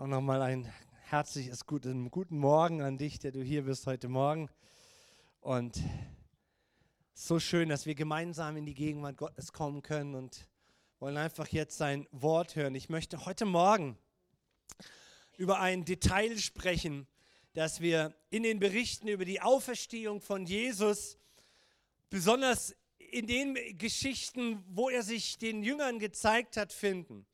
Auch nochmal ein herzliches guten, guten Morgen an dich, der du hier bist heute Morgen. Und so schön, dass wir gemeinsam in die Gegenwart Gottes kommen können und wollen einfach jetzt sein Wort hören. Ich möchte heute Morgen über ein Detail sprechen, das wir in den Berichten über die Auferstehung von Jesus, besonders in den Geschichten, wo er sich den Jüngern gezeigt hat, finden.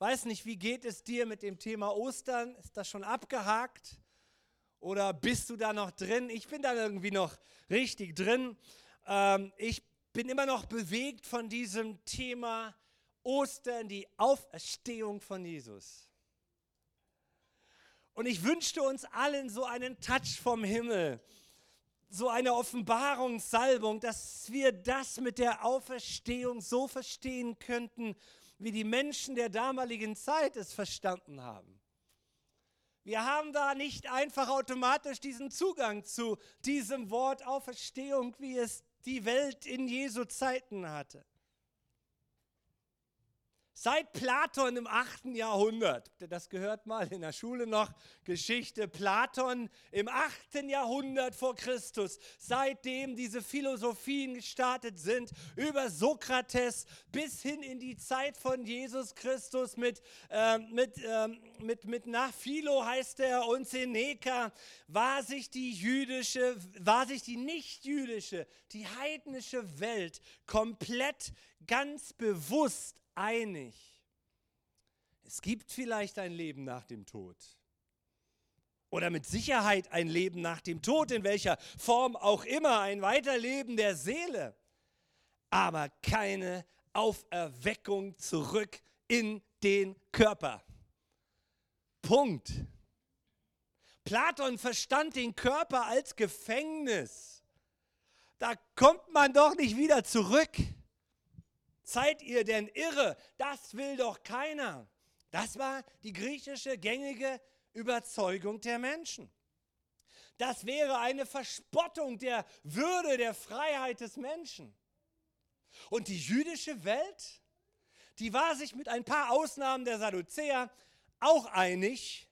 Weiß nicht, wie geht es dir mit dem Thema Ostern? Ist das schon abgehakt? Oder bist du da noch drin? Ich bin da irgendwie noch richtig drin. Ähm, ich bin immer noch bewegt von diesem Thema Ostern, die Auferstehung von Jesus. Und ich wünschte uns allen so einen Touch vom Himmel, so eine Offenbarungssalbung, dass wir das mit der Auferstehung so verstehen könnten, wie die Menschen der damaligen Zeit es verstanden haben. Wir haben da nicht einfach automatisch diesen Zugang zu diesem Wort Auferstehung, wie es die Welt in Jesu Zeiten hatte. Seit Platon im 8. Jahrhundert, das gehört mal in der Schule noch, Geschichte Platon im 8. Jahrhundert vor Christus, seitdem diese Philosophien gestartet sind, über Sokrates bis hin in die Zeit von Jesus Christus mit, äh, mit, äh, mit, mit nach Philo heißt er und Seneca, war sich die jüdische, war sich die nicht-jüdische, die heidnische Welt komplett ganz bewusst einig. Es gibt vielleicht ein Leben nach dem Tod. Oder mit Sicherheit ein Leben nach dem Tod, in welcher Form auch immer, ein Weiterleben der Seele. Aber keine Auferweckung zurück in den Körper. Punkt. Platon verstand den Körper als Gefängnis. Da kommt man doch nicht wieder zurück. Seid ihr denn irre? Das will doch keiner. Das war die griechische gängige Überzeugung der Menschen. Das wäre eine Verspottung der Würde, der Freiheit des Menschen. Und die jüdische Welt, die war sich mit ein paar Ausnahmen der Sadduzäer auch einig,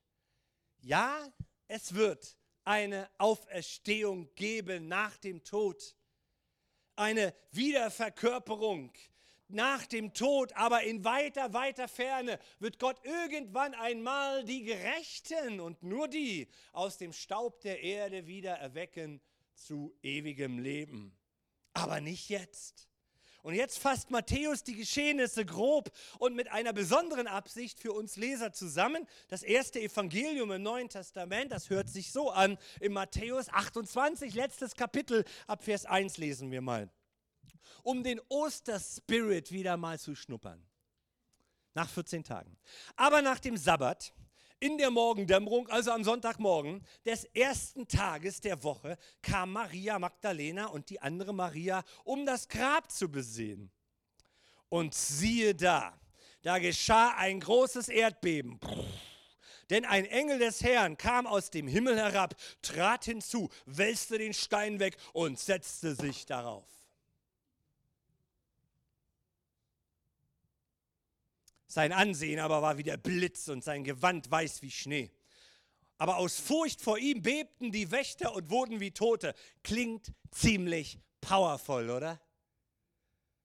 ja, es wird eine Auferstehung geben nach dem Tod, eine Wiederverkörperung nach dem Tod, aber in weiter, weiter Ferne wird Gott irgendwann einmal die Gerechten und nur die aus dem Staub der Erde wieder erwecken zu ewigem Leben. Aber nicht jetzt. Und jetzt fasst Matthäus die Geschehnisse grob und mit einer besonderen Absicht für uns Leser zusammen. Das erste Evangelium im Neuen Testament, das hört sich so an, in Matthäus 28, letztes Kapitel, ab Vers 1 lesen wir mal um den Osterspirit wieder mal zu schnuppern. Nach 14 Tagen. Aber nach dem Sabbat, in der Morgendämmerung, also am Sonntagmorgen des ersten Tages der Woche, kam Maria Magdalena und die andere Maria, um das Grab zu besehen. Und siehe da, da geschah ein großes Erdbeben. Denn ein Engel des Herrn kam aus dem Himmel herab, trat hinzu, wälzte den Stein weg und setzte sich darauf. Sein Ansehen aber war wie der Blitz und sein Gewand weiß wie Schnee. Aber aus Furcht vor ihm bebten die Wächter und wurden wie Tote. Klingt ziemlich powerful, oder?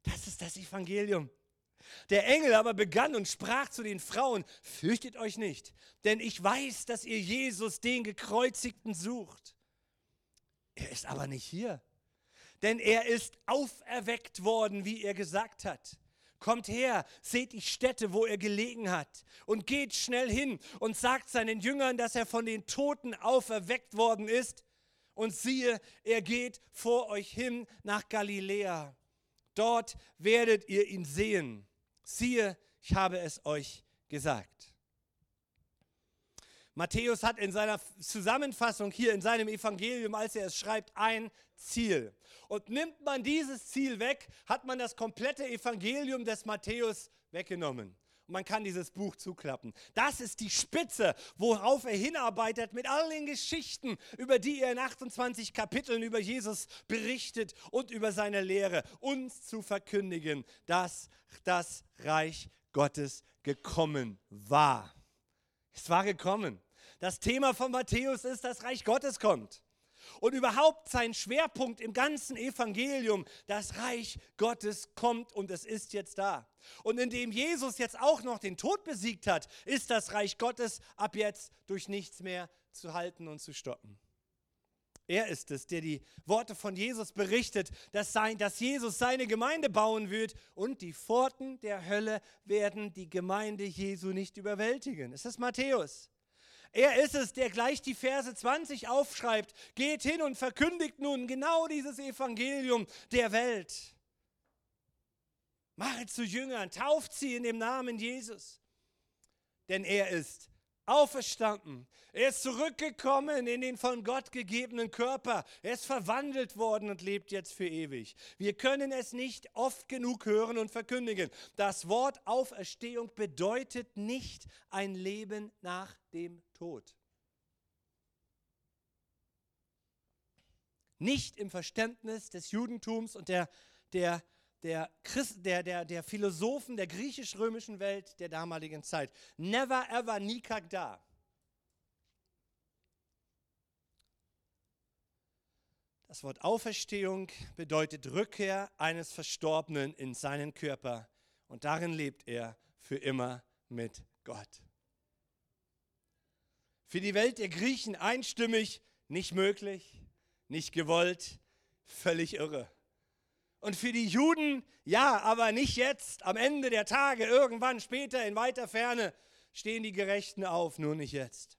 Das ist das Evangelium. Der Engel aber begann und sprach zu den Frauen, fürchtet euch nicht, denn ich weiß, dass ihr Jesus, den gekreuzigten, sucht. Er ist aber nicht hier, denn er ist auferweckt worden, wie er gesagt hat. Kommt her, seht die Stätte, wo er gelegen hat, und geht schnell hin und sagt seinen Jüngern, dass er von den Toten auferweckt worden ist. Und siehe, er geht vor euch hin nach Galiläa. Dort werdet ihr ihn sehen. Siehe, ich habe es euch gesagt. Matthäus hat in seiner Zusammenfassung hier in seinem Evangelium, als er es schreibt, ein Ziel. Und nimmt man dieses Ziel weg, hat man das komplette Evangelium des Matthäus weggenommen. Und man kann dieses Buch zuklappen. Das ist die Spitze, worauf er hinarbeitet mit all den Geschichten, über die er in 28 Kapiteln über Jesus berichtet und über seine Lehre, uns zu verkündigen, dass das Reich Gottes gekommen war. Es war gekommen. Das Thema von Matthäus ist, das Reich Gottes kommt. Und überhaupt sein Schwerpunkt im ganzen Evangelium, das Reich Gottes kommt und es ist jetzt da. Und indem Jesus jetzt auch noch den Tod besiegt hat, ist das Reich Gottes ab jetzt durch nichts mehr zu halten und zu stoppen. Er ist es, der die Worte von Jesus berichtet, dass, sein, dass Jesus seine Gemeinde bauen wird und die Pforten der Hölle werden die Gemeinde Jesu nicht überwältigen. Es ist Matthäus. Er ist es, der gleich die Verse 20 aufschreibt. Geht hin und verkündigt nun genau dieses Evangelium der Welt. Mache zu Jüngern, tauft sie in dem Namen Jesus. Denn er ist auferstanden. Er ist zurückgekommen in den von Gott gegebenen Körper. Er ist verwandelt worden und lebt jetzt für ewig. Wir können es nicht oft genug hören und verkündigen. Das Wort Auferstehung bedeutet nicht ein Leben nach dem Tod. Nicht im Verständnis des Judentums und der, der der, Christ, der, der, der Philosophen der griechisch-römischen Welt der damaligen Zeit. Never ever, nie da. Das Wort Auferstehung bedeutet Rückkehr eines Verstorbenen in seinen Körper und darin lebt er für immer mit Gott. Für die Welt der Griechen einstimmig, nicht möglich, nicht gewollt, völlig irre. Und für die Juden, ja, aber nicht jetzt, am Ende der Tage, irgendwann später in weiter Ferne, stehen die Gerechten auf, nur nicht jetzt.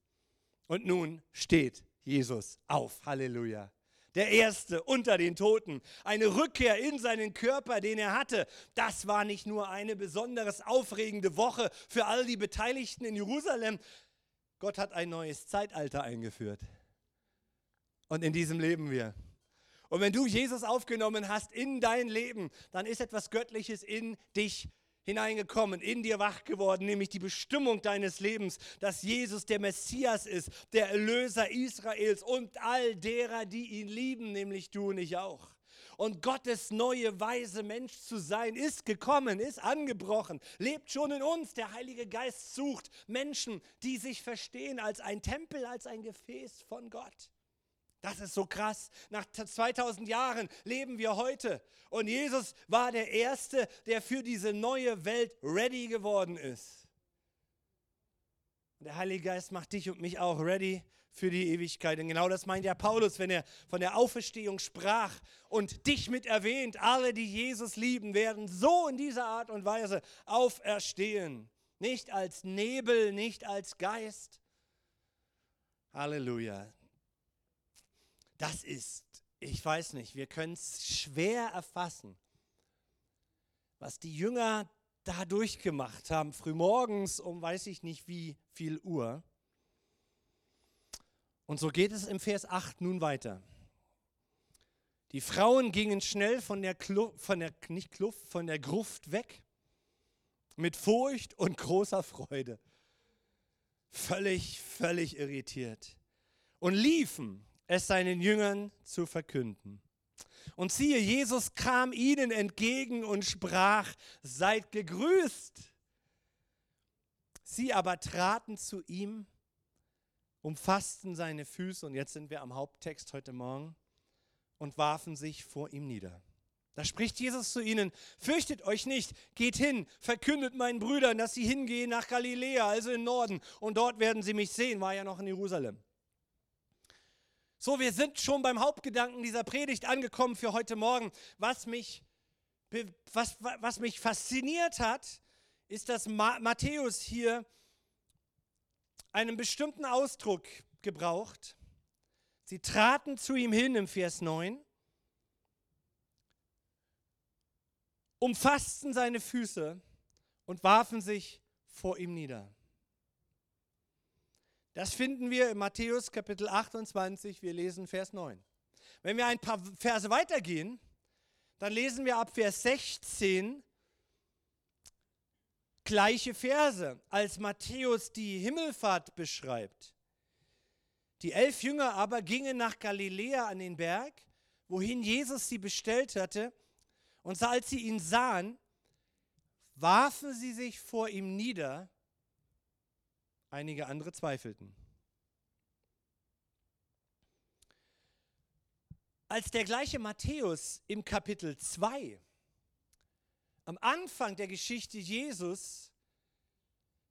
Und nun steht Jesus auf. Halleluja. Der Erste unter den Toten. Eine Rückkehr in seinen Körper, den er hatte. Das war nicht nur eine besonders aufregende Woche für all die Beteiligten in Jerusalem. Gott hat ein neues Zeitalter eingeführt. Und in diesem leben wir. Und wenn du Jesus aufgenommen hast in dein Leben, dann ist etwas Göttliches in dich hineingekommen, in dir wach geworden, nämlich die Bestimmung deines Lebens, dass Jesus der Messias ist, der Erlöser Israels und all derer, die ihn lieben, nämlich du und ich auch. Und Gottes neue weise Mensch zu sein, ist gekommen, ist angebrochen, lebt schon in uns. Der Heilige Geist sucht Menschen, die sich verstehen als ein Tempel, als ein Gefäß von Gott. Das ist so krass. Nach 2000 Jahren leben wir heute. Und Jesus war der Erste, der für diese neue Welt ready geworden ist. Und der Heilige Geist macht dich und mich auch ready für die Ewigkeit. Und genau das meint ja Paulus, wenn er von der Auferstehung sprach und dich mit erwähnt. Alle, die Jesus lieben, werden so in dieser Art und Weise auferstehen. Nicht als Nebel, nicht als Geist. Halleluja. Das ist, ich weiß nicht, wir können es schwer erfassen, was die Jünger da durchgemacht haben, frühmorgens um weiß ich nicht wie viel Uhr. Und so geht es im Vers 8 nun weiter. Die Frauen gingen schnell von der, Klu von der nicht Kluft, von der Gruft weg, mit Furcht und großer Freude, völlig, völlig irritiert und liefen es seinen Jüngern zu verkünden. Und siehe, Jesus kam ihnen entgegen und sprach, seid gegrüßt. Sie aber traten zu ihm, umfassten seine Füße, und jetzt sind wir am Haupttext heute Morgen, und warfen sich vor ihm nieder. Da spricht Jesus zu ihnen, fürchtet euch nicht, geht hin, verkündet meinen Brüdern, dass sie hingehen nach Galiläa, also im Norden, und dort werden sie mich sehen, war ja noch in Jerusalem. So, wir sind schon beim Hauptgedanken dieser Predigt angekommen für heute Morgen. Was mich, was, was mich fasziniert hat, ist, dass Matthäus hier einen bestimmten Ausdruck gebraucht. Sie traten zu ihm hin im Vers 9, umfassten seine Füße und warfen sich vor ihm nieder. Das finden wir in Matthäus Kapitel 28, wir lesen Vers 9. Wenn wir ein paar Verse weitergehen, dann lesen wir ab Vers 16 gleiche Verse, als Matthäus die Himmelfahrt beschreibt. Die elf Jünger aber gingen nach Galiläa an den Berg, wohin Jesus sie bestellt hatte, und als sie ihn sahen, warfen sie sich vor ihm nieder Einige andere zweifelten. Als der gleiche Matthäus im Kapitel 2 am Anfang der Geschichte Jesus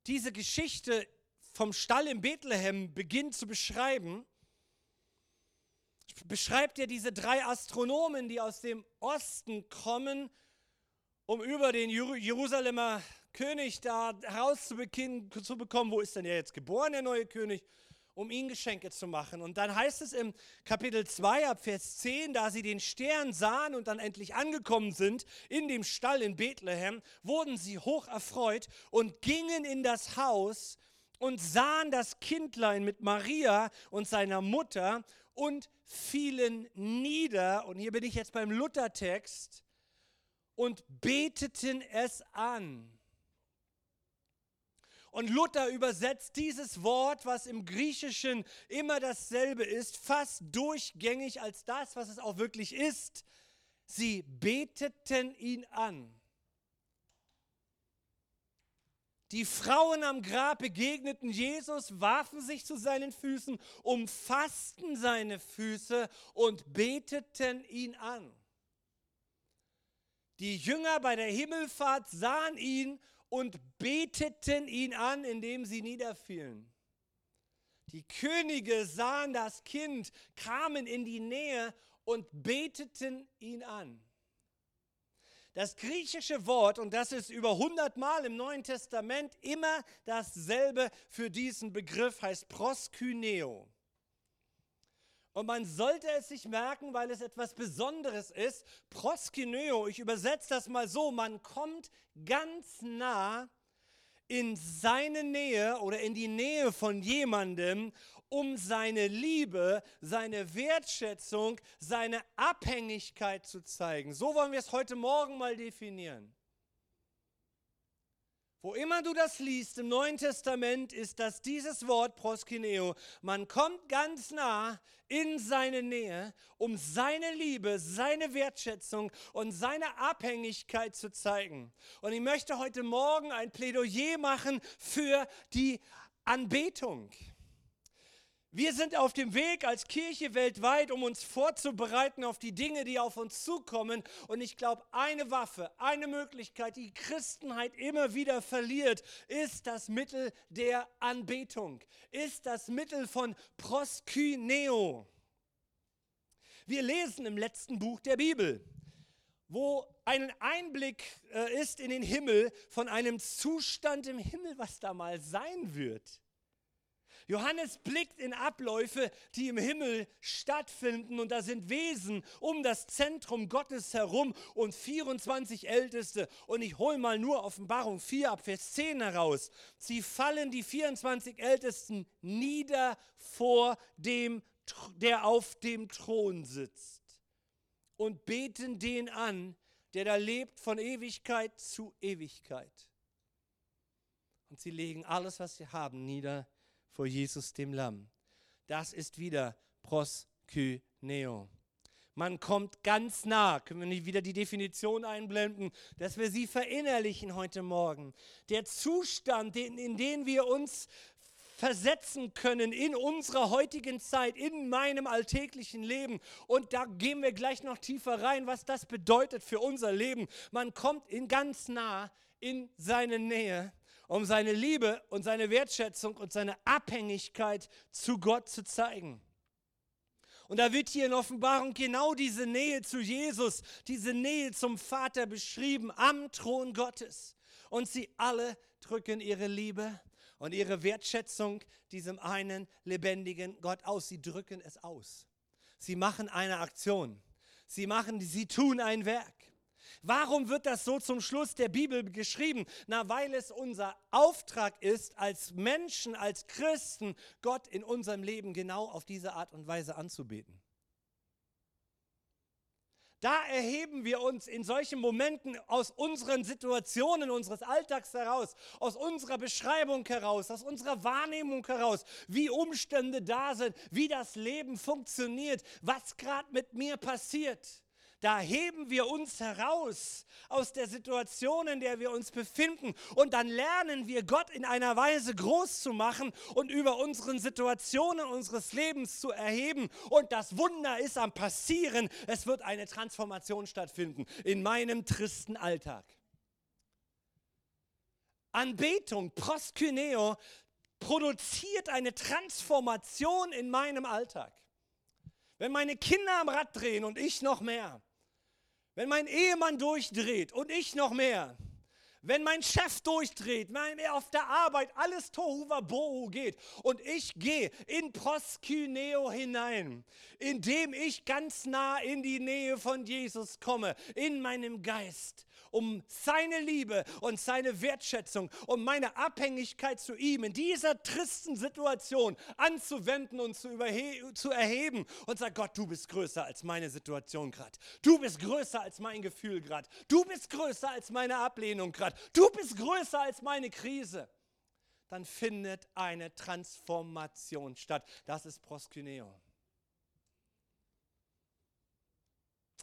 diese Geschichte vom Stall in Bethlehem beginnt zu beschreiben, beschreibt er diese drei Astronomen, die aus dem Osten kommen, um über den Jerusalemer König da herauszubekommen, wo ist denn er jetzt geboren, der neue König? um ihnen Geschenke zu machen. Und dann heißt es im Kapitel 2 ab Vers 10, da sie den Stern sahen und dann endlich angekommen sind in dem Stall in Bethlehem, wurden sie hoch erfreut und gingen in das Haus und sahen das Kindlein mit Maria und seiner Mutter und fielen nieder, und hier bin ich jetzt beim Luthertext, und beteten es an. Und Luther übersetzt dieses Wort, was im Griechischen immer dasselbe ist, fast durchgängig als das, was es auch wirklich ist. Sie beteten ihn an. Die Frauen am Grab begegneten Jesus, warfen sich zu seinen Füßen, umfassten seine Füße und beteten ihn an. Die Jünger bei der Himmelfahrt sahen ihn und beteten ihn an, indem sie niederfielen. Die Könige sahen das Kind, kamen in die Nähe und beteten ihn an. Das griechische Wort, und das ist über 100 Mal im Neuen Testament immer dasselbe für diesen Begriff, heißt proskyneo. Und man sollte es sich merken, weil es etwas Besonderes ist. Proskyneo, ich übersetze das mal so, man kommt ganz nah in seine Nähe oder in die Nähe von jemandem, um seine Liebe, seine Wertschätzung, seine Abhängigkeit zu zeigen. So wollen wir es heute Morgen mal definieren. Wo immer du das liest im Neuen Testament, ist das dieses Wort proskineo. Man kommt ganz nah in seine Nähe, um seine Liebe, seine Wertschätzung und seine Abhängigkeit zu zeigen. Und ich möchte heute Morgen ein Plädoyer machen für die Anbetung. Wir sind auf dem Weg als Kirche weltweit, um uns vorzubereiten auf die Dinge, die auf uns zukommen. Und ich glaube, eine Waffe, eine Möglichkeit, die Christenheit immer wieder verliert, ist das Mittel der Anbetung, ist das Mittel von Proskyneo. Wir lesen im letzten Buch der Bibel, wo ein Einblick äh, ist in den Himmel von einem Zustand im Himmel, was da mal sein wird. Johannes blickt in Abläufe, die im Himmel stattfinden und da sind Wesen um das Zentrum Gottes herum und 24 Älteste. Und ich hole mal nur Offenbarung 4 ab Vers 10 heraus. Sie fallen die 24 Ältesten nieder vor dem, der auf dem Thron sitzt und beten den an, der da lebt von Ewigkeit zu Ewigkeit. Und sie legen alles, was sie haben, nieder vor Jesus dem Lamm. Das ist wieder proskyneo. Man kommt ganz nah, können wir nicht wieder die Definition einblenden, dass wir sie verinnerlichen heute Morgen. Der Zustand, in, in den wir uns versetzen können in unserer heutigen Zeit, in meinem alltäglichen Leben. Und da gehen wir gleich noch tiefer rein, was das bedeutet für unser Leben. Man kommt in ganz nah in seine Nähe um seine Liebe und seine Wertschätzung und seine Abhängigkeit zu Gott zu zeigen. Und da wird hier in Offenbarung genau diese Nähe zu Jesus, diese Nähe zum Vater beschrieben am Thron Gottes. Und sie alle drücken ihre Liebe und ihre Wertschätzung diesem einen lebendigen Gott aus. Sie drücken es aus. Sie machen eine Aktion. Sie machen, sie tun ein Werk. Warum wird das so zum Schluss der Bibel geschrieben? Na, weil es unser Auftrag ist, als Menschen, als Christen, Gott in unserem Leben genau auf diese Art und Weise anzubeten. Da erheben wir uns in solchen Momenten aus unseren Situationen, unseres Alltags heraus, aus unserer Beschreibung heraus, aus unserer Wahrnehmung heraus, wie Umstände da sind, wie das Leben funktioniert, was gerade mit mir passiert Da heben wir uns heraus aus der Situation, in der wir uns befinden. Und dann lernen wir Gott in einer Weise groß zu machen und über unseren Situationen unseres Lebens zu erheben. Und das Wunder ist am Passieren. Es wird eine Transformation stattfinden in meinem tristen Alltag. Anbetung, Proskyneo, produziert eine Transformation in meinem Alltag. Wenn meine Kinder am Rad drehen und ich noch mehr, wenn mein Ehemann durchdreht und ich noch mehr, wenn mein Chef durchdreht, wenn er auf der Arbeit alles Tohuwabohu geht und ich gehe in Proskyneo hinein, indem ich ganz nah in die Nähe von Jesus komme, in meinem Geist, um seine Liebe und seine Wertschätzung und meine Abhängigkeit zu ihm in dieser tristen Situation anzuwenden und zu, zu erheben und sagt, Gott, du bist größer als meine Situation gerade. Du bist größer als mein Gefühl gerade. Du bist größer als meine Ablehnung gerade. Du bist größer als meine Krise. Dann findet eine Transformation statt. Das ist Proskyneo.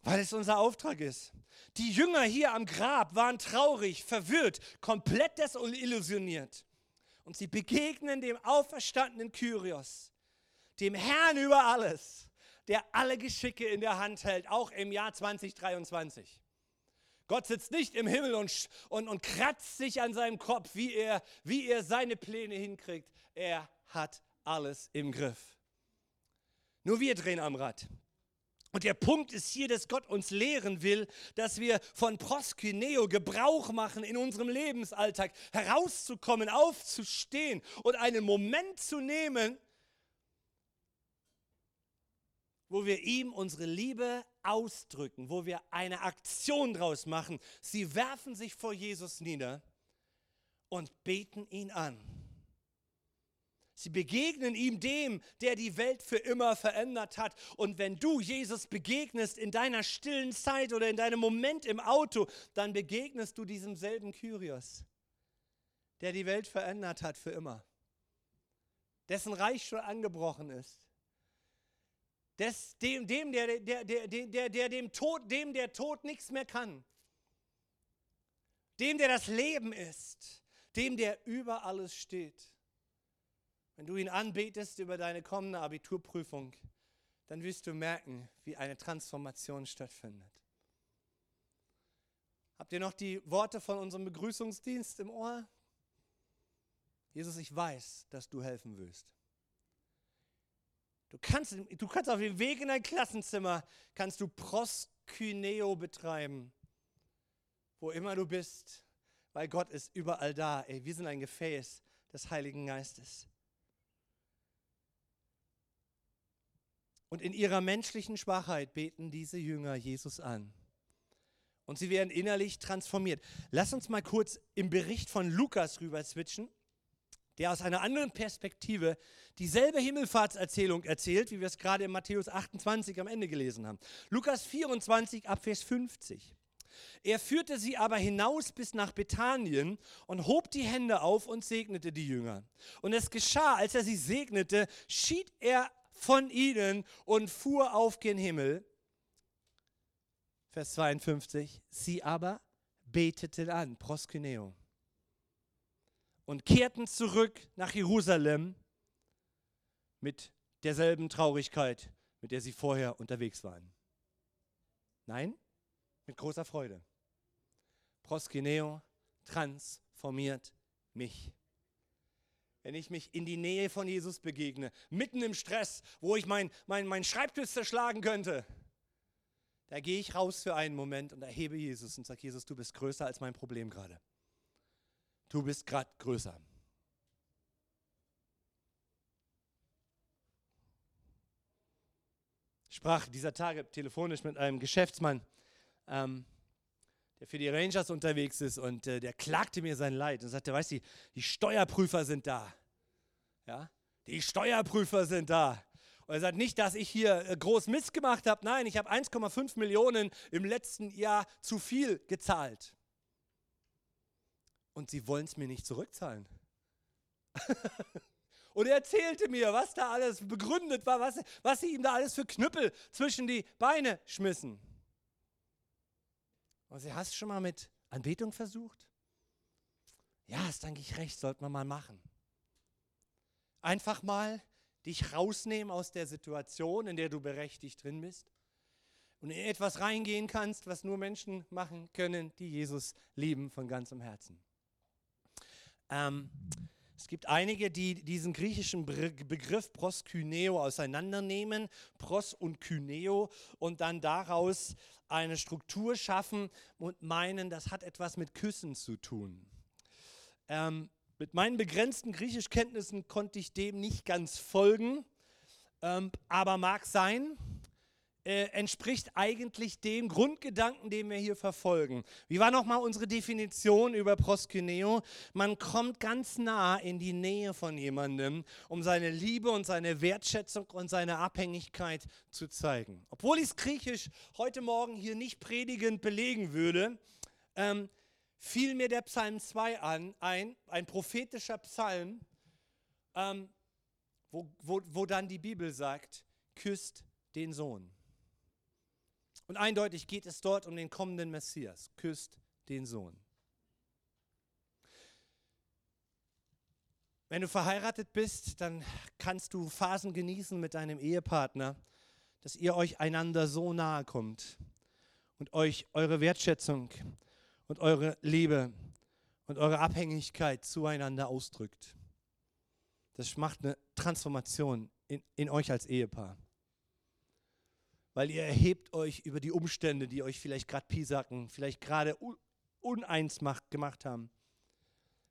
Weil es unser Auftrag ist. Die Jünger hier am Grab waren traurig, verwirrt, komplett desillusioniert. Und sie begegnen dem auferstandenen Kyrios, dem Herrn über alles, der alle Geschicke in der Hand hält, auch im Jahr 2023. Gott sitzt nicht im Himmel und, und, und kratzt sich an seinem Kopf, wie er, wie er seine Pläne hinkriegt. Er hat alles im Griff. Nur wir drehen am Rad. Und der Punkt ist hier, dass Gott uns lehren will, dass wir von Proskyneo Gebrauch machen in unserem Lebensalltag, herauszukommen, aufzustehen und einen Moment zu nehmen, wo wir ihm unsere Liebe ausdrücken, wo wir eine Aktion draus machen. Sie werfen sich vor Jesus nieder und beten ihn an. Sie begegnen ihm dem, der die Welt für immer verändert hat. Und wenn du Jesus begegnest in deiner stillen Zeit oder in deinem Moment im Auto, dann begegnest du diesem selben Kyrios, der die Welt verändert hat für immer. Dessen Reich schon angebrochen ist. Des, dem, dem, der, der, der, der, der, dem Tod, dem der Tod nichts mehr kann. Dem, der das Leben ist. Dem, der über alles steht. Wenn du ihn anbetest über deine kommende Abiturprüfung, dann wirst du merken, wie eine Transformation stattfindet. Habt ihr noch die Worte von unserem Begrüßungsdienst im Ohr? Jesus, ich weiß, dass du helfen wirst. Du kannst, du kannst auf dem Weg in dein Klassenzimmer, kannst du Proskyneo betreiben, wo immer du bist, weil Gott ist überall da. Ey, wir sind ein Gefäß des Heiligen Geistes. Und in ihrer menschlichen Schwachheit beten diese Jünger Jesus an. Und sie werden innerlich transformiert. Lass uns mal kurz im Bericht von Lukas rüber switchen, der aus einer anderen Perspektive dieselbe Himmelfahrtserzählung erzählt, wie wir es gerade in Matthäus 28 am Ende gelesen haben. Lukas 24 ab Vers 50. Er führte sie aber hinaus bis nach Bethanien und hob die Hände auf und segnete die Jünger. Und es geschah, als er sie segnete, schied er von ihnen und fuhr auf gen Himmel. Vers 52. Sie aber beteten an, Proskyneo, und kehrten zurück nach Jerusalem mit derselben Traurigkeit, mit der sie vorher unterwegs waren. Nein, mit großer Freude. Proskyneo transformiert mich wenn ich mich in die Nähe von Jesus begegne, mitten im Stress, wo ich meinen mein, mein Schreibtisch zerschlagen könnte, da gehe ich raus für einen Moment und erhebe Jesus und sage, Jesus, du bist größer als mein Problem gerade. Du bist gerade größer. Ich sprach dieser Tage telefonisch mit einem Geschäftsmann, ähm, der für die Rangers unterwegs ist und äh, der klagte mir sein Leid und sagte, weißt du, die Steuerprüfer sind da. Ja? Die Steuerprüfer sind da. Und er sagt nicht, dass ich hier äh, groß Mist gemacht habe. Nein, ich habe 1,5 Millionen im letzten Jahr zu viel gezahlt. Und sie wollen es mir nicht zurückzahlen. Und er erzählte mir, was da alles begründet war, was, was sie ihm da alles für Knüppel zwischen die Beine schmissen. Also hast du schon mal mit Anbetung versucht? Ja, ist eigentlich recht, sollte man mal machen. Einfach mal dich rausnehmen aus der Situation, in der du berechtigt drin bist und in etwas reingehen kannst, was nur Menschen machen können, die Jesus lieben von ganzem Herzen. Ähm, es gibt einige, die diesen griechischen Begriff proskyneo auseinandernehmen, pros und kyneo, und dann daraus eine Struktur schaffen und meinen, das hat etwas mit Küssen zu tun. Ähm, mit meinen begrenzten Griechischkenntnissen konnte ich dem nicht ganz folgen, ähm, aber mag sein äh, entspricht eigentlich dem Grundgedanken, den wir hier verfolgen. Wie war nochmal unsere Definition über Proskyneo? Man kommt ganz nah in die Nähe von jemandem, um seine Liebe und seine Wertschätzung und seine Abhängigkeit zu zeigen. Obwohl ich es griechisch heute Morgen hier nicht predigend belegen würde, ähm, fiel mir der Psalm 2 an, ein, ein prophetischer Psalm, ähm, wo, wo, wo dann die Bibel sagt, küsst den Sohn. Und eindeutig geht es dort um den kommenden Messias. Küsst den Sohn. Wenn du verheiratet bist, dann kannst du Phasen genießen mit deinem Ehepartner, dass ihr euch einander so nahe kommt und euch eure Wertschätzung und eure Liebe und eure Abhängigkeit zueinander ausdrückt. Das macht eine Transformation in, in euch als Ehepaar weil ihr erhebt euch über die Umstände, die euch vielleicht gerade piesacken, vielleicht gerade uneins macht, gemacht haben.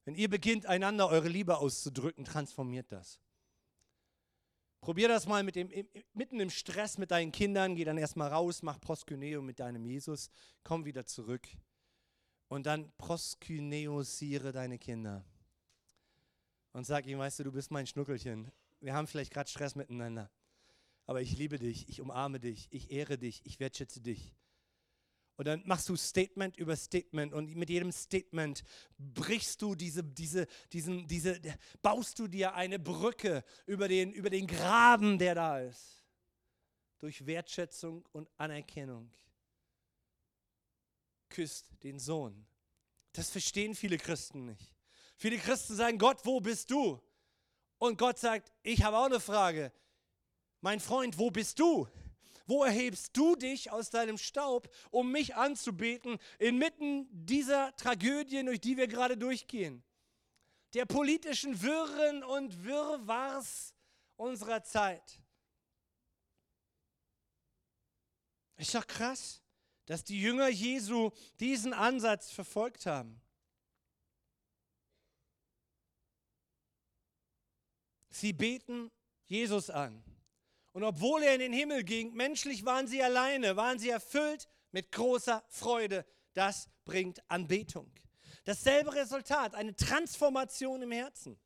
Wenn ihr beginnt, einander eure Liebe auszudrücken, transformiert das. Probier das mal mit dem, mitten im Stress mit deinen Kindern, geh dann erstmal raus, mach Proskyneo mit deinem Jesus, komm wieder zurück und dann proskyneosiere deine Kinder. Und sag ihm, weißt du, du bist mein Schnuckelchen. Wir haben vielleicht gerade Stress miteinander aber ich liebe dich, ich umarme dich, ich ehre dich, ich wertschätze dich. Und dann machst du Statement über Statement und mit jedem Statement brichst du diese, diese, diesen, diese, baust du dir eine Brücke über den, über den Graben, der da ist. Durch Wertschätzung und Anerkennung. Küsst den Sohn. Das verstehen viele Christen nicht. Viele Christen sagen, Gott, wo bist du? Und Gott sagt, ich habe auch eine Frage. Mein Freund, wo bist du? Wo erhebst du dich aus deinem Staub, um mich anzubeten, inmitten dieser Tragödien, durch die wir gerade durchgehen? Der politischen Wirren und Wirrwarrs unserer Zeit. Ist doch krass, dass die Jünger Jesu diesen Ansatz verfolgt haben. Sie beten Jesus an. Und obwohl er in den Himmel ging, menschlich waren sie alleine, waren sie erfüllt mit großer Freude. Das bringt Anbetung. Dasselbe Resultat, eine Transformation im Herzen.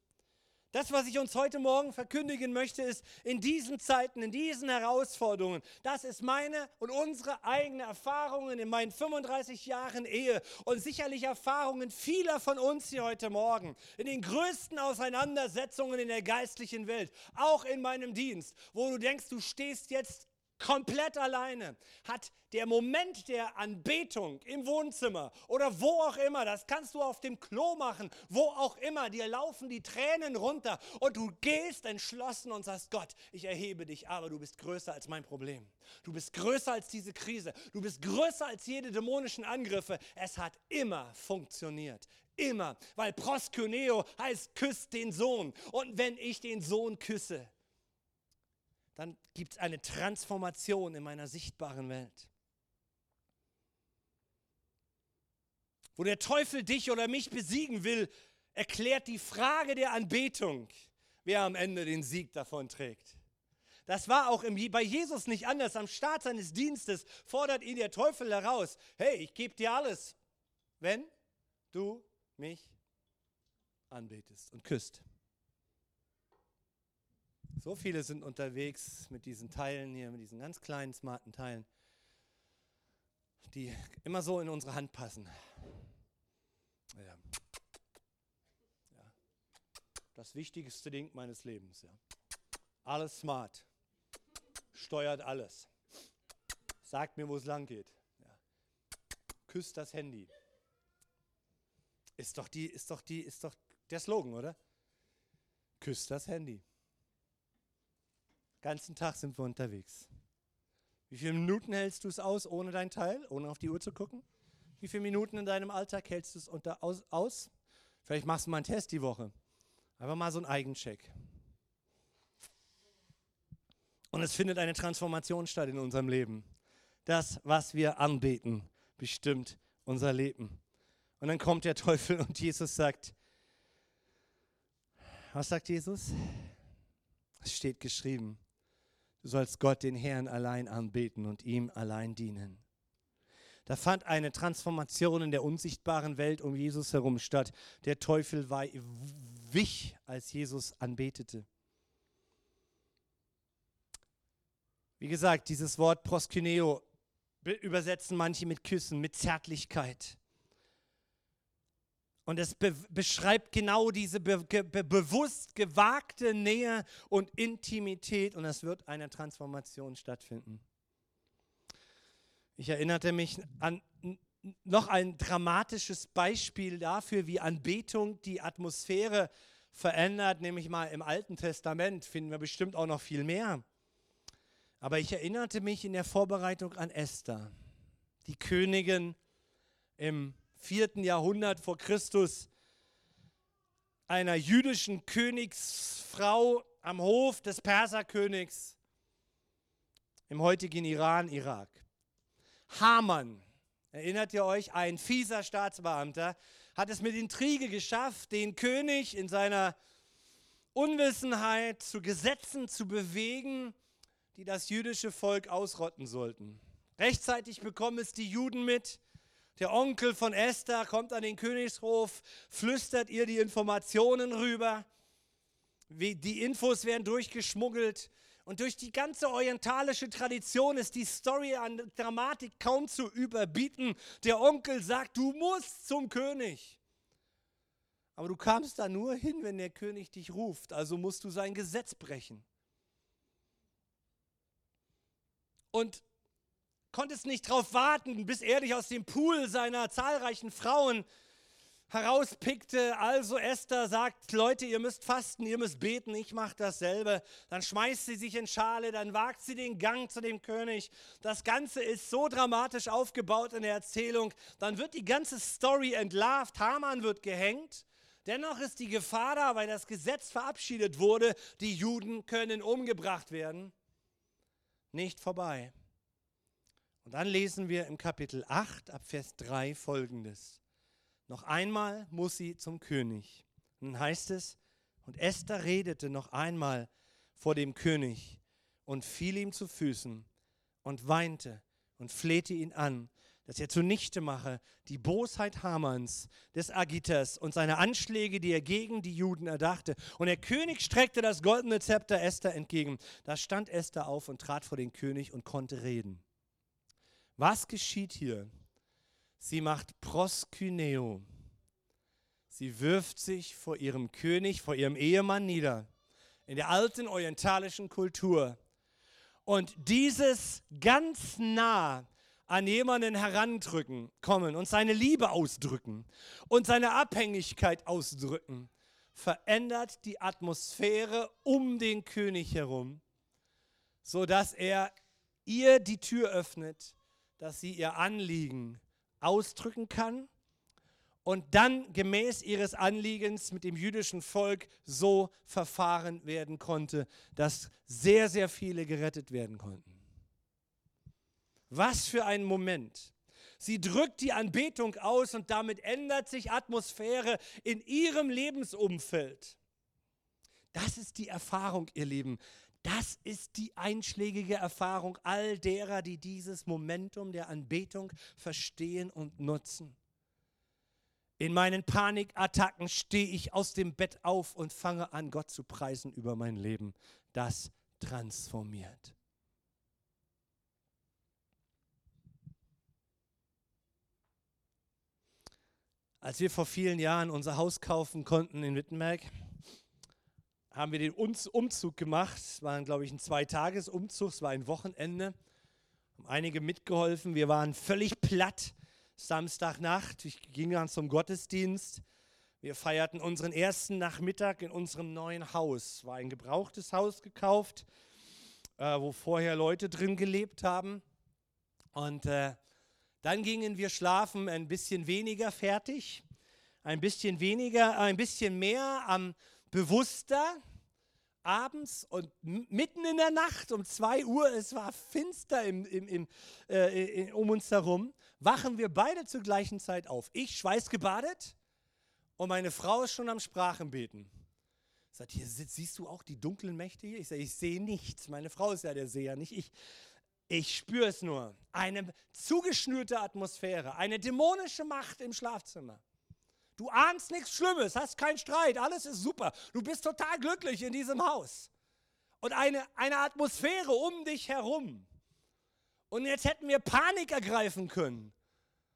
Das, was ich uns heute Morgen verkündigen möchte, ist, in diesen Zeiten, in diesen Herausforderungen, das ist meine und unsere eigene Erfahrungen in meinen 35 Jahren Ehe und sicherlich Erfahrungen vieler von uns hier heute Morgen, in den größten Auseinandersetzungen in der geistlichen Welt, auch in meinem Dienst, wo du denkst, du stehst jetzt komplett alleine, hat der Moment der Anbetung im Wohnzimmer oder wo auch immer, das kannst du auf dem Klo machen, wo auch immer, dir laufen die Tränen runter und du gehst entschlossen und sagst, Gott, ich erhebe dich, aber du bist größer als mein Problem. Du bist größer als diese Krise. Du bist größer als jede dämonischen Angriffe. Es hat immer funktioniert. Immer. Weil Proskyneo heißt, küsst den Sohn. Und wenn ich den Sohn küsse, dann gibt es eine Transformation in meiner sichtbaren Welt. Wo der Teufel dich oder mich besiegen will, erklärt die Frage der Anbetung, wer am Ende den Sieg davon trägt. Das war auch im, bei Jesus nicht anders. Am Start seines Dienstes fordert ihn der Teufel heraus: Hey, ich gebe dir alles, wenn du mich anbetest und küsst. So viele sind unterwegs mit diesen Teilen hier, mit diesen ganz kleinen, smarten Teilen, die immer so in unsere Hand passen. Ja. ja. Das wichtigste Ding meines Lebens. Ja. Alles smart. Steuert alles. Sagt mir, wo es lang geht. Ja. küsst das Handy. Ist doch die, ist doch die, ist doch der Slogan, oder? Küsst das Handy. Ganzen Tag sind wir unterwegs. Wie viele Minuten hältst du es aus ohne dein Teil, ohne auf die Uhr zu gucken? Wie viele Minuten in deinem Alltag hältst du es unter, aus, aus? Vielleicht machst du mal einen Test die Woche. Einfach mal so einen Eigencheck. Und es findet eine Transformation statt in unserem Leben. Das, was wir anbeten, bestimmt unser Leben. Und dann kommt der Teufel und Jesus sagt, was sagt Jesus? Es steht geschrieben, du sollst Gott, den Herrn, allein anbeten und ihm allein dienen. Da fand eine Transformation in der unsichtbaren Welt um Jesus herum statt. Der Teufel war, wich, als Jesus anbetete. Wie gesagt, dieses Wort Proskyneo übersetzen manche mit Küssen, mit Zärtlichkeit. Und es be beschreibt genau diese be be bewusst gewagte Nähe und Intimität und es wird eine Transformation stattfinden. Ich erinnerte mich an noch ein dramatisches Beispiel dafür, wie Anbetung die Atmosphäre verändert, nämlich mal im Alten Testament finden wir bestimmt auch noch viel mehr. Aber ich erinnerte mich in der Vorbereitung an Esther, die Königin im vierten Jahrhundert vor Christus, einer jüdischen Königsfrau am Hof des Perserkönigs im heutigen Iran, Irak. Haman, erinnert ihr euch, ein fieser Staatsbeamter, hat es mit Intrige geschafft, den König in seiner Unwissenheit zu Gesetzen zu bewegen, die das jüdische Volk ausrotten sollten. Rechtzeitig bekommen es die Juden mit. Der Onkel von Esther kommt an den Königshof, flüstert ihr die Informationen rüber. Die Infos werden durchgeschmuggelt. Und durch die ganze orientalische Tradition ist die Story an Dramatik kaum zu überbieten. Der Onkel sagt, du musst zum König. Aber du kamst da nur hin, wenn der König dich ruft. Also musst du sein Gesetz brechen. und konntest nicht darauf warten, bis er dich aus dem Pool seiner zahlreichen Frauen herauspickte. Also Esther sagt, Leute, ihr müsst fasten, ihr müsst beten, ich mache dasselbe. Dann schmeißt sie sich in Schale, dann wagt sie den Gang zu dem König. Das Ganze ist so dramatisch aufgebaut in der Erzählung. Dann wird die ganze Story entlarvt, Haman wird gehängt. Dennoch ist die Gefahr da, weil das Gesetz verabschiedet wurde, die Juden können umgebracht werden nicht vorbei. Und dann lesen wir im Kapitel 8 ab Vers 3 folgendes. Noch einmal muss sie zum König. Und dann heißt es, und Esther redete noch einmal vor dem König und fiel ihm zu Füßen und weinte und flehte ihn an, dass er zunichte mache die Bosheit Hamans, des Agiters und seine Anschläge, die er gegen die Juden erdachte. Und der König streckte das goldene Zepter Esther entgegen. Da stand Esther auf und trat vor den König und konnte reden. Was geschieht hier? Sie macht Proskyneo. Sie wirft sich vor ihrem König, vor ihrem Ehemann nieder. In der alten orientalischen Kultur. Und dieses ganz nah an jemanden herandrücken, kommen und seine Liebe ausdrücken und seine Abhängigkeit ausdrücken, verändert die Atmosphäre um den König herum, sodass er ihr die Tür öffnet, dass sie ihr Anliegen ausdrücken kann und dann gemäß ihres Anliegens mit dem jüdischen Volk so verfahren werden konnte, dass sehr, sehr viele gerettet werden konnten. Was für ein Moment. Sie drückt die Anbetung aus und damit ändert sich Atmosphäre in ihrem Lebensumfeld. Das ist die Erfahrung, ihr Lieben. Das ist die einschlägige Erfahrung all derer, die dieses Momentum der Anbetung verstehen und nutzen. In meinen Panikattacken stehe ich aus dem Bett auf und fange an, Gott zu preisen über mein Leben. Das transformiert. Als wir vor vielen Jahren unser Haus kaufen konnten in Wittenberg, haben wir den Umzug gemacht. Es war, glaube ich, ein Zweitagesumzug, es war ein Wochenende. Haben einige mitgeholfen. Wir waren völlig platt. Samstagnacht. Ich ging dann zum Gottesdienst. Wir feierten unseren ersten Nachmittag in unserem neuen Haus. War ein gebrauchtes Haus gekauft, äh, wo vorher Leute drin gelebt haben. Und äh, dann gingen wir schlafen, ein bisschen weniger fertig, ein bisschen weniger, ein bisschen mehr am bewusster abends und mitten in der Nacht um 2 Uhr, es war finster im, im, im, äh, um uns herum, wachen wir beide zur gleichen Zeit auf. Ich schweißgebadet und meine Frau ist schon am Sprachenbeten. Sagt, hier siehst du auch die dunklen Mächte hier? Ich sage, ich sehe nichts. Meine Frau ist ja der Seher, nicht ich. Ich spüre es nur. Eine zugeschnürte Atmosphäre, eine dämonische Macht im Schlafzimmer. Du ahnst nichts Schlimmes, hast keinen Streit, alles ist super. Du bist total glücklich in diesem Haus. Und eine, eine Atmosphäre um dich herum. Und jetzt hätten wir Panik ergreifen können,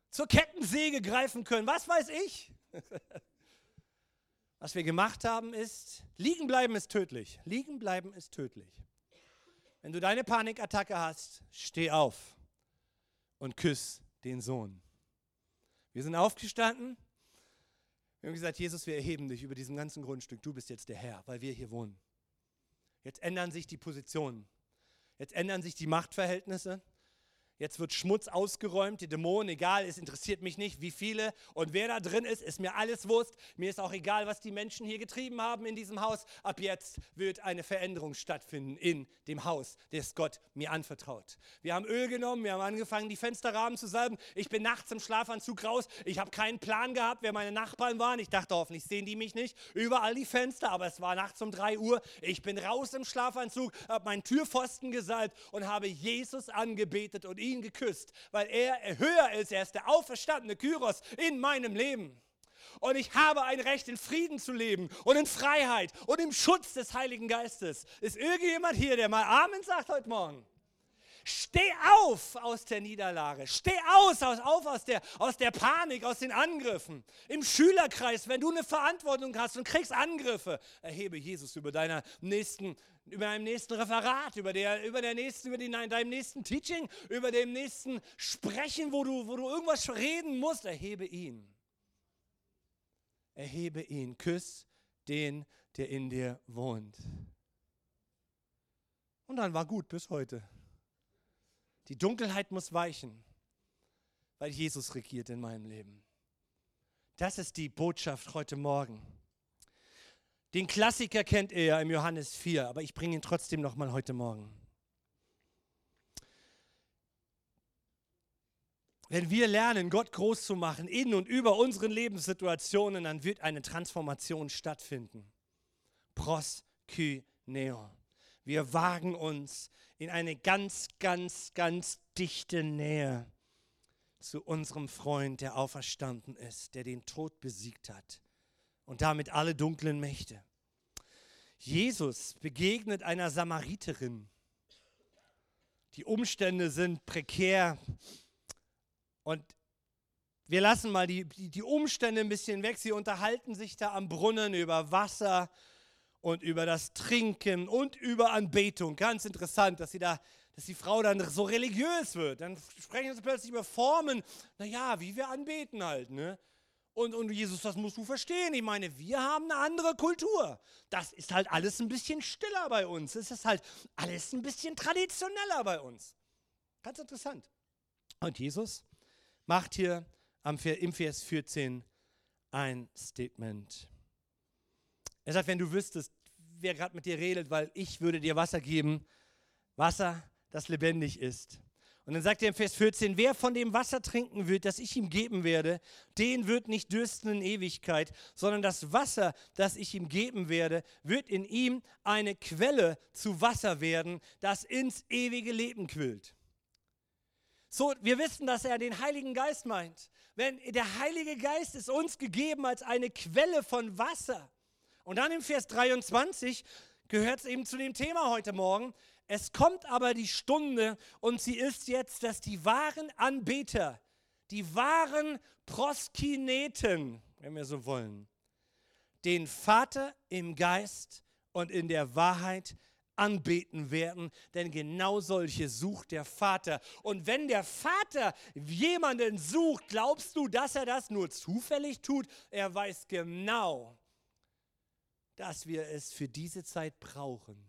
zur Kettensäge greifen können, was weiß ich. Was wir gemacht haben ist, liegen bleiben ist tödlich. Liegen bleiben ist tödlich. Wenn du deine Panikattacke hast, steh auf und küss den Sohn. Wir sind aufgestanden, wir haben gesagt, Jesus, wir erheben dich über diesem ganzen Grundstück. Du bist jetzt der Herr, weil wir hier wohnen. Jetzt ändern sich die Positionen. Jetzt ändern sich die Machtverhältnisse. Jetzt wird Schmutz ausgeräumt, die Dämonen, egal, es interessiert mich nicht, wie viele und wer da drin ist, ist mir alles Wurst. Mir ist auch egal, was die Menschen hier getrieben haben in diesem Haus. Ab jetzt wird eine Veränderung stattfinden in dem Haus, das Gott mir anvertraut. Wir haben Öl genommen, wir haben angefangen, die Fensterrahmen zu salben. Ich bin nachts im Schlafanzug raus. Ich habe keinen Plan gehabt, wer meine Nachbarn waren. Ich dachte, hoffentlich sehen die mich nicht. Überall die Fenster, aber es war nachts um 3 Uhr. Ich bin raus im Schlafanzug, habe meinen Türpfosten gesalbt und habe Jesus angebetet und ihn geküsst, weil er höher ist. Er ist der auferstandene Kyros in meinem Leben. Und ich habe ein Recht, in Frieden zu leben und in Freiheit und im Schutz des Heiligen Geistes. Ist irgendjemand hier, der mal Amen sagt heute Morgen? Steh auf aus der Niederlage. Steh aus, aus, auf aus der, aus der Panik, aus den Angriffen. Im Schülerkreis, wenn du eine Verantwortung hast und kriegst Angriffe, erhebe Jesus über deiner nächsten über deinem nächsten Referat, über, der, über, der nächsten, über die, deinem nächsten Teaching, über dem nächsten Sprechen, wo du, wo du irgendwas reden musst, erhebe ihn. Erhebe ihn. Küss den, der in dir wohnt. Und dann war gut bis heute. Die Dunkelheit muss weichen, weil Jesus regiert in meinem Leben. Das ist die Botschaft heute Morgen. Den Klassiker kennt ihr ja im Johannes 4, aber ich bringe ihn trotzdem noch mal heute Morgen. Wenn wir lernen, Gott groß zu machen in und über unseren Lebenssituationen, dann wird eine Transformation stattfinden. Proskyneo. Wir wagen uns in eine ganz, ganz, ganz dichte Nähe zu unserem Freund, der auferstanden ist, der den Tod besiegt hat und damit alle dunklen Mächte. Jesus begegnet einer Samariterin. Die Umstände sind prekär und wir lassen mal die, die, Umstände ein bisschen weg. Sie unterhalten sich da am Brunnen über Wasser und über das Trinken und über Anbetung. Ganz interessant, dass sie da, dass die Frau dann so religiös wird. Dann sprechen sie plötzlich über Formen, naja, wie wir anbeten halt. Ne? Und, und Jesus, das musst du verstehen. Ich meine, wir haben eine andere Kultur. Das ist halt alles ein bisschen stiller bei uns. Es ist halt alles ein bisschen traditioneller bei uns. Ganz interessant. Und Jesus macht hier im Vers 14 ein Statement. Er sagt, wenn du wüsstest, wer gerade mit dir redet, weil ich würde dir Wasser geben, Wasser, das lebendig ist. Und dann sagt er im Vers 14, wer von dem Wasser trinken wird, das ich ihm geben werde, den wird nicht dürsten in Ewigkeit, sondern das Wasser, das ich ihm geben werde, wird in ihm eine Quelle zu Wasser werden, das ins ewige Leben quillt. So, wir wissen, dass er den Heiligen Geist meint. Wenn der Heilige Geist ist uns gegeben als eine Quelle von Wasser. Und dann im Vers 23 gehört es eben zu dem Thema heute Morgen. Es kommt aber die Stunde und sie ist jetzt, dass die wahren Anbeter, die wahren Proskineten, wenn wir so wollen, den Vater im Geist und in der Wahrheit anbeten werden, denn genau solche sucht der Vater. Und wenn der Vater jemanden sucht, glaubst du, dass er das nur zufällig tut? Er weiß genau, dass wir es für diese Zeit brauchen.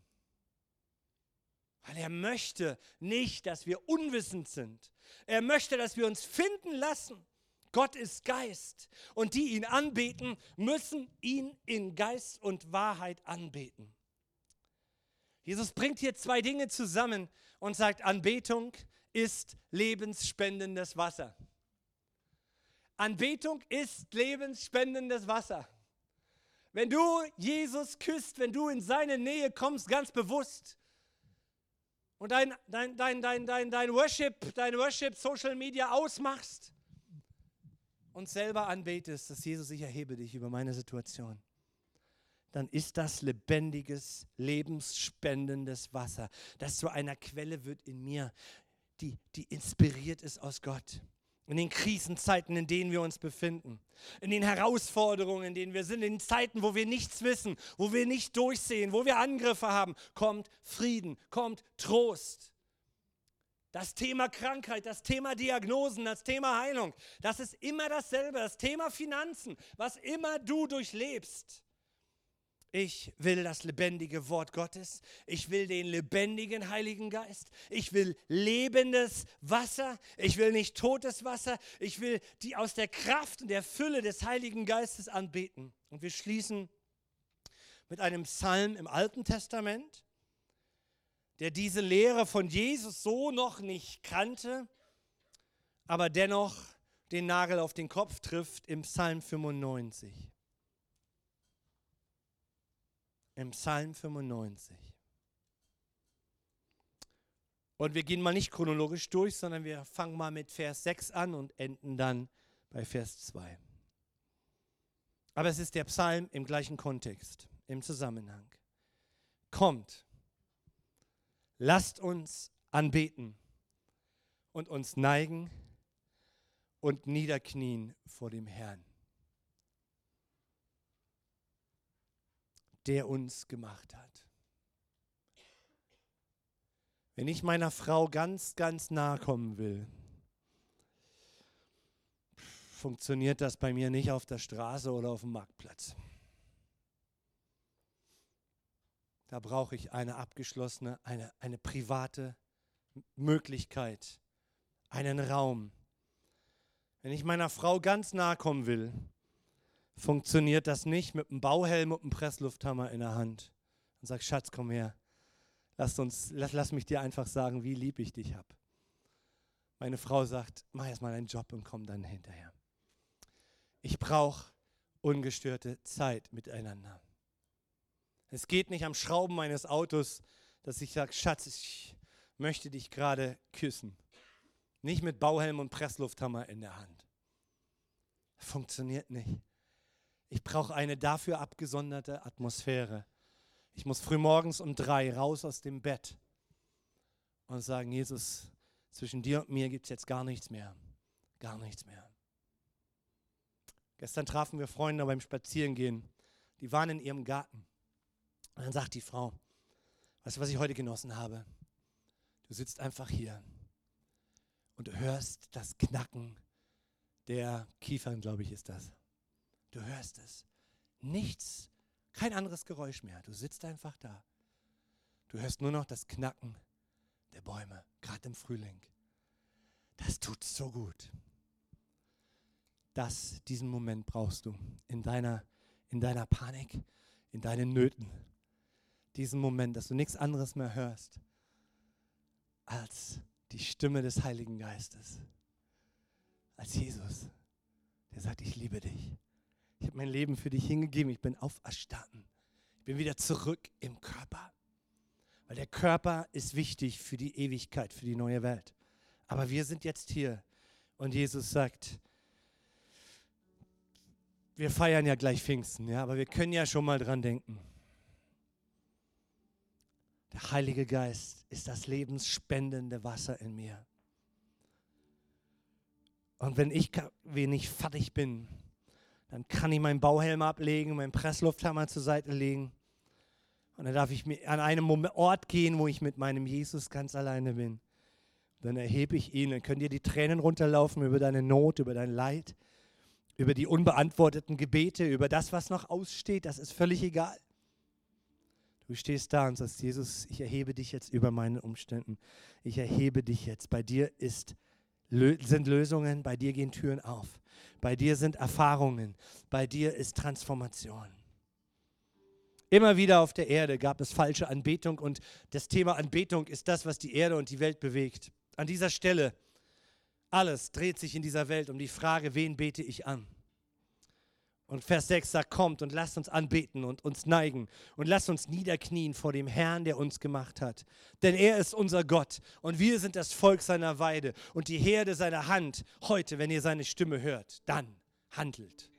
Weil er möchte nicht, dass wir unwissend sind. Er möchte, dass wir uns finden lassen. Gott ist Geist und die ihn anbeten, müssen ihn in Geist und Wahrheit anbeten. Jesus bringt hier zwei Dinge zusammen und sagt, Anbetung ist lebensspendendes Wasser. Anbetung ist lebensspendendes Wasser. Wenn du Jesus küsst, wenn du in seine Nähe kommst, ganz bewusst, und dein, dein, dein, dein, dein, dein Worship, dein Worship Social Media ausmachst und selber anbetest, dass Jesus, ich erhebe dich über meine Situation dann ist das lebendiges, lebensspendendes Wasser, das zu einer Quelle wird in mir, die, die inspiriert ist aus Gott. In den Krisenzeiten, in denen wir uns befinden, in den Herausforderungen, in denen wir sind, in Zeiten, wo wir nichts wissen, wo wir nicht durchsehen, wo wir Angriffe haben, kommt Frieden, kommt Trost. Das Thema Krankheit, das Thema Diagnosen, das Thema Heilung, das ist immer dasselbe. Das Thema Finanzen, was immer du durchlebst, ich will das lebendige Wort Gottes. Ich will den lebendigen Heiligen Geist. Ich will lebendes Wasser. Ich will nicht totes Wasser. Ich will die aus der Kraft und der Fülle des Heiligen Geistes anbeten. Und wir schließen mit einem Psalm im Alten Testament, der diese Lehre von Jesus so noch nicht kannte, aber dennoch den Nagel auf den Kopf trifft im Psalm 95 im Psalm 95. Und wir gehen mal nicht chronologisch durch, sondern wir fangen mal mit Vers 6 an und enden dann bei Vers 2. Aber es ist der Psalm im gleichen Kontext, im Zusammenhang. Kommt, lasst uns anbeten und uns neigen und niederknien vor dem Herrn. Der uns gemacht hat. Wenn ich meiner Frau ganz, ganz nahe kommen will, funktioniert das bei mir nicht auf der Straße oder auf dem Marktplatz. Da brauche ich eine abgeschlossene, eine, eine private Möglichkeit, einen Raum. Wenn ich meiner Frau ganz nahe kommen will, funktioniert das nicht mit einem Bauhelm und einem Presslufthammer in der Hand und sag, Schatz, komm her. Lass, uns, lass, lass mich dir einfach sagen, wie lieb ich dich habe. Meine Frau sagt, mach erst mal deinen Job und komm dann hinterher. Ich brauche ungestörte Zeit miteinander. Es geht nicht am Schrauben meines Autos, dass ich sage, Schatz, ich möchte dich gerade küssen. Nicht mit Bauhelm und Presslufthammer in der Hand. Funktioniert nicht. Ich brauche eine dafür abgesonderte Atmosphäre. Ich muss frühmorgens um drei raus aus dem Bett und sagen, Jesus, zwischen dir und mir gibt es jetzt gar nichts mehr. Gar nichts mehr. Gestern trafen wir Freunde beim Spazierengehen. Die waren in ihrem Garten. Und dann sagt die Frau, weißt du, was ich heute genossen habe? Du sitzt einfach hier und hörst das Knacken der Kiefern, glaube ich, ist das. Du hörst es. Nichts, kein anderes Geräusch mehr. Du sitzt einfach da. Du hörst nur noch das Knacken der Bäume, gerade im Frühling. Das tut so gut. Das, diesen Moment brauchst du in deiner, in deiner Panik, in deinen Nöten. Diesen Moment, dass du nichts anderes mehr hörst als die Stimme des Heiligen Geistes. Als Jesus, der sagt, ich liebe dich. Ich habe mein Leben für dich hingegeben. Ich bin auferstanden. Ich bin wieder zurück im Körper. Weil der Körper ist wichtig für die Ewigkeit, für die neue Welt. Aber wir sind jetzt hier. Und Jesus sagt, wir feiern ja gleich Pfingsten, ja, aber wir können ja schon mal dran denken. Der Heilige Geist ist das lebensspendende Wasser in mir. Und wenn ich wenig fertig bin, dann kann ich meinen Bauhelm ablegen, meinen Presslufthammer zur Seite legen Und dann darf ich an einem Ort gehen, wo ich mit meinem Jesus ganz alleine bin. Dann erhebe ich ihn, dann können dir die Tränen runterlaufen über deine Not, über dein Leid, über die unbeantworteten Gebete, über das, was noch aussteht. Das ist völlig egal. Du stehst da und sagst, Jesus, ich erhebe dich jetzt über meine Umständen. Ich erhebe dich jetzt. Bei dir ist, sind Lösungen, bei dir gehen Türen auf. Bei dir sind Erfahrungen, bei dir ist Transformation. Immer wieder auf der Erde gab es falsche Anbetung und das Thema Anbetung ist das, was die Erde und die Welt bewegt. An dieser Stelle, alles dreht sich in dieser Welt um die Frage, wen bete ich an? Und Vers 6 sagt, kommt und lasst uns anbeten und uns neigen und lasst uns niederknien vor dem Herrn, der uns gemacht hat. Denn er ist unser Gott und wir sind das Volk seiner Weide und die Herde seiner Hand. Heute, wenn ihr seine Stimme hört, dann handelt.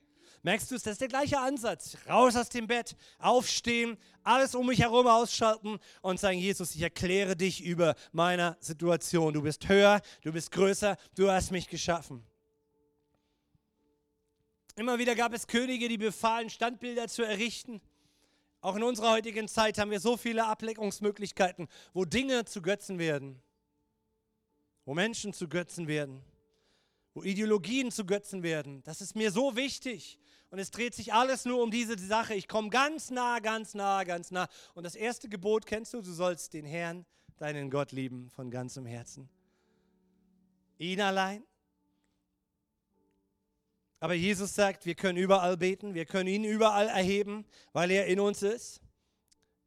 Merkst du es? Das ist der gleiche Ansatz. Raus aus dem Bett, aufstehen, alles um mich herum ausschalten und sagen, Jesus, ich erkläre dich über meiner Situation. Du bist höher, du bist größer, du hast mich geschaffen. Immer wieder gab es Könige, die befahlen, Standbilder zu errichten. Auch in unserer heutigen Zeit haben wir so viele Ableckungsmöglichkeiten, wo Dinge zu Götzen werden, wo Menschen zu Götzen werden, wo Ideologien zu Götzen werden. Das ist mir so wichtig. Und es dreht sich alles nur um diese Sache. Ich komme ganz nah, ganz nah, ganz nah. Und das erste Gebot kennst du, du sollst den Herrn, deinen Gott lieben von ganzem Herzen. Ihn allein aber Jesus sagt, wir können überall beten, wir können ihn überall erheben, weil er in uns ist.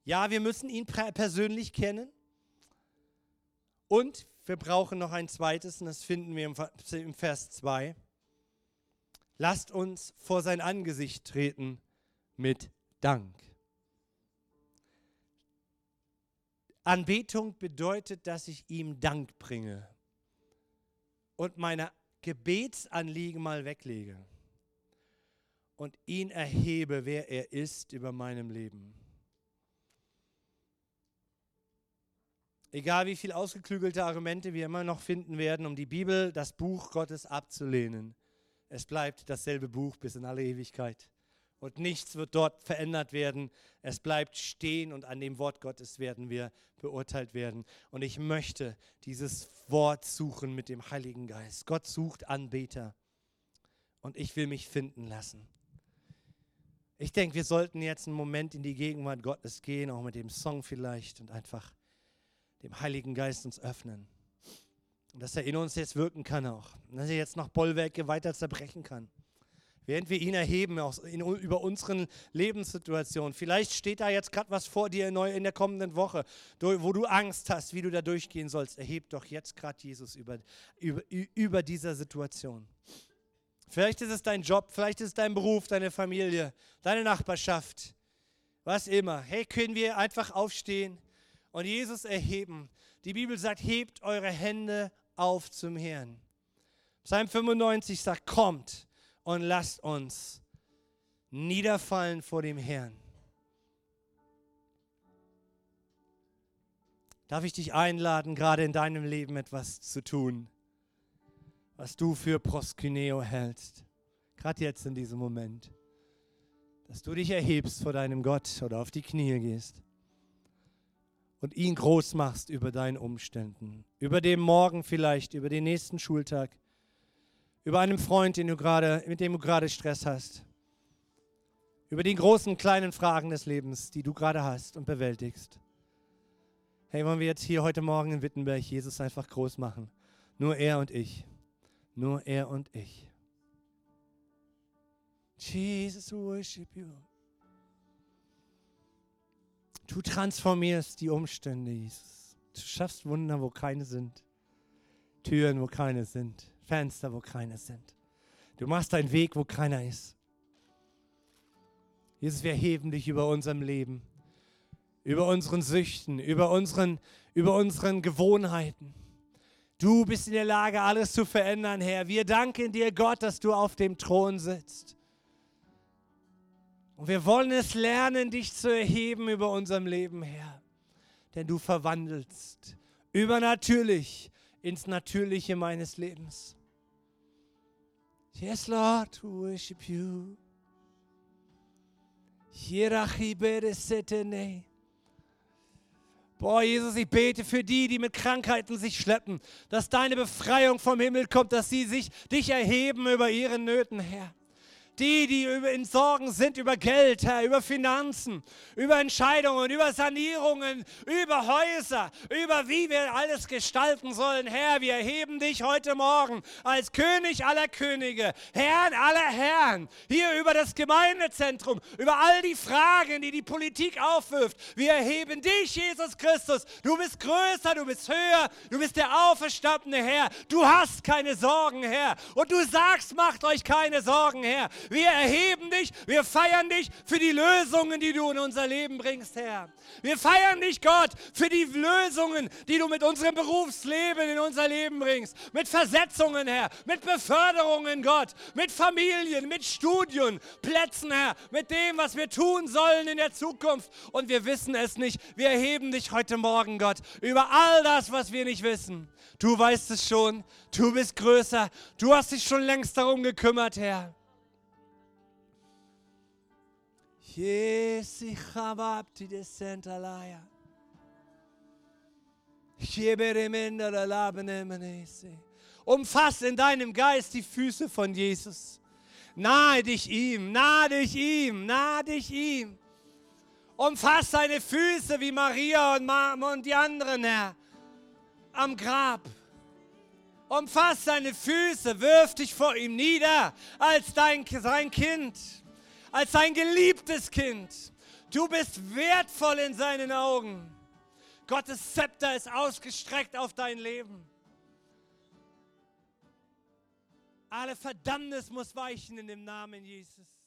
Ja, wir müssen ihn persönlich kennen. Und wir brauchen noch ein zweites, und das finden wir im Vers 2. Lasst uns vor sein Angesicht treten mit Dank. Anbetung bedeutet, dass ich ihm Dank bringe und meine Gebetsanliegen mal weglege und ihn erhebe, wer er ist über meinem Leben. Egal wie viel ausgeklügelte Argumente wir immer noch finden werden, um die Bibel, das Buch Gottes abzulehnen, es bleibt dasselbe Buch bis in alle Ewigkeit. Und nichts wird dort verändert werden. Es bleibt stehen und an dem Wort Gottes werden wir beurteilt werden. Und ich möchte dieses Wort suchen mit dem Heiligen Geist. Gott sucht Anbeter. Und ich will mich finden lassen. Ich denke, wir sollten jetzt einen Moment in die Gegenwart Gottes gehen, auch mit dem Song vielleicht und einfach dem Heiligen Geist uns öffnen. Und dass er in uns jetzt wirken kann auch. Und dass er jetzt noch Bollwerke weiter zerbrechen kann während wir ihn erheben aus, in, über unseren Lebenssituationen. Vielleicht steht da jetzt gerade was vor dir neu in der kommenden Woche, wo du Angst hast, wie du da durchgehen sollst. Erheb doch jetzt gerade Jesus über, über, über dieser Situation. Vielleicht ist es dein Job, vielleicht ist es dein Beruf, deine Familie, deine Nachbarschaft, was immer. Hey, können wir einfach aufstehen und Jesus erheben? Die Bibel sagt, hebt eure Hände auf zum Herrn. Psalm 95 sagt, kommt und lasst uns niederfallen vor dem Herrn. Darf ich dich einladen, gerade in deinem Leben etwas zu tun, was du für Proskyneo hältst, gerade jetzt in diesem Moment, dass du dich erhebst vor deinem Gott oder auf die Knie gehst und ihn groß machst über deinen Umständen, über den Morgen vielleicht, über den nächsten Schultag, über einen Freund, den du grade, mit dem du gerade Stress hast, über die großen, kleinen Fragen des Lebens, die du gerade hast und bewältigst. Hey, wollen wir jetzt hier heute Morgen in Wittenberg Jesus einfach groß machen? Nur er und ich. Nur er und ich. Jesus, worship you. Du transformierst die Umstände, Jesus. Du schaffst Wunder, wo keine sind. Türen, wo keine sind. Fenster, wo keine sind. Du machst einen Weg, wo keiner ist. Jesus, wir heben dich über unserem Leben, über unseren Süchten, über unseren, über unseren Gewohnheiten. Du bist in der Lage, alles zu verändern, Herr. Wir danken dir, Gott, dass du auf dem Thron sitzt. Und wir wollen es lernen, dich zu erheben über unserem Leben, Herr. Denn du verwandelst übernatürlich ins Natürliche meines Lebens. Yes, Lord, to worship you. Boah, Jesus, ich bete für die, die mit Krankheiten sich schleppen, dass deine Befreiung vom Himmel kommt, dass sie sich dich erheben über ihre Nöten, Herr. Die, die in Sorgen sind über Geld, Herr, über Finanzen, über Entscheidungen, über Sanierungen, über Häuser, über wie wir alles gestalten sollen. Herr, wir erheben dich heute Morgen als König aller Könige, Herrn aller Herren, hier über das Gemeindezentrum, über all die Fragen, die die Politik aufwirft. Wir erheben dich, Jesus Christus. Du bist größer, du bist höher, du bist der auferstandene Herr. Du hast keine Sorgen, Herr. Und du sagst, macht euch keine Sorgen, Herr. Wir erheben dich, wir feiern dich für die Lösungen, die du in unser Leben bringst, Herr. Wir feiern dich, Gott, für die Lösungen, die du mit unserem Berufsleben in unser Leben bringst. Mit Versetzungen, Herr, mit Beförderungen, Gott, mit Familien, mit Studien, Plätzen, Herr, mit dem, was wir tun sollen in der Zukunft. Und wir wissen es nicht. Wir erheben dich heute Morgen, Gott, über all das, was wir nicht wissen. Du weißt es schon. Du bist größer. Du hast dich schon längst darum gekümmert, Herr. Yes, ich habe die Desentalaya. Umfass in deinem Geist die Füße von Jesus. Nahe dich ihm, nahe dich ihm, nahe dich ihm. Umfass seine Füße wie Maria und, Ma und die anderen, Herr, am Grab. Umfass seine Füße, wirf dich vor ihm nieder als dein, sein Kind als sein geliebtes Kind. Du bist wertvoll in seinen Augen. Gottes Zepter ist ausgestreckt auf dein Leben. Alle Verdammnis muss weichen in dem Namen Jesus.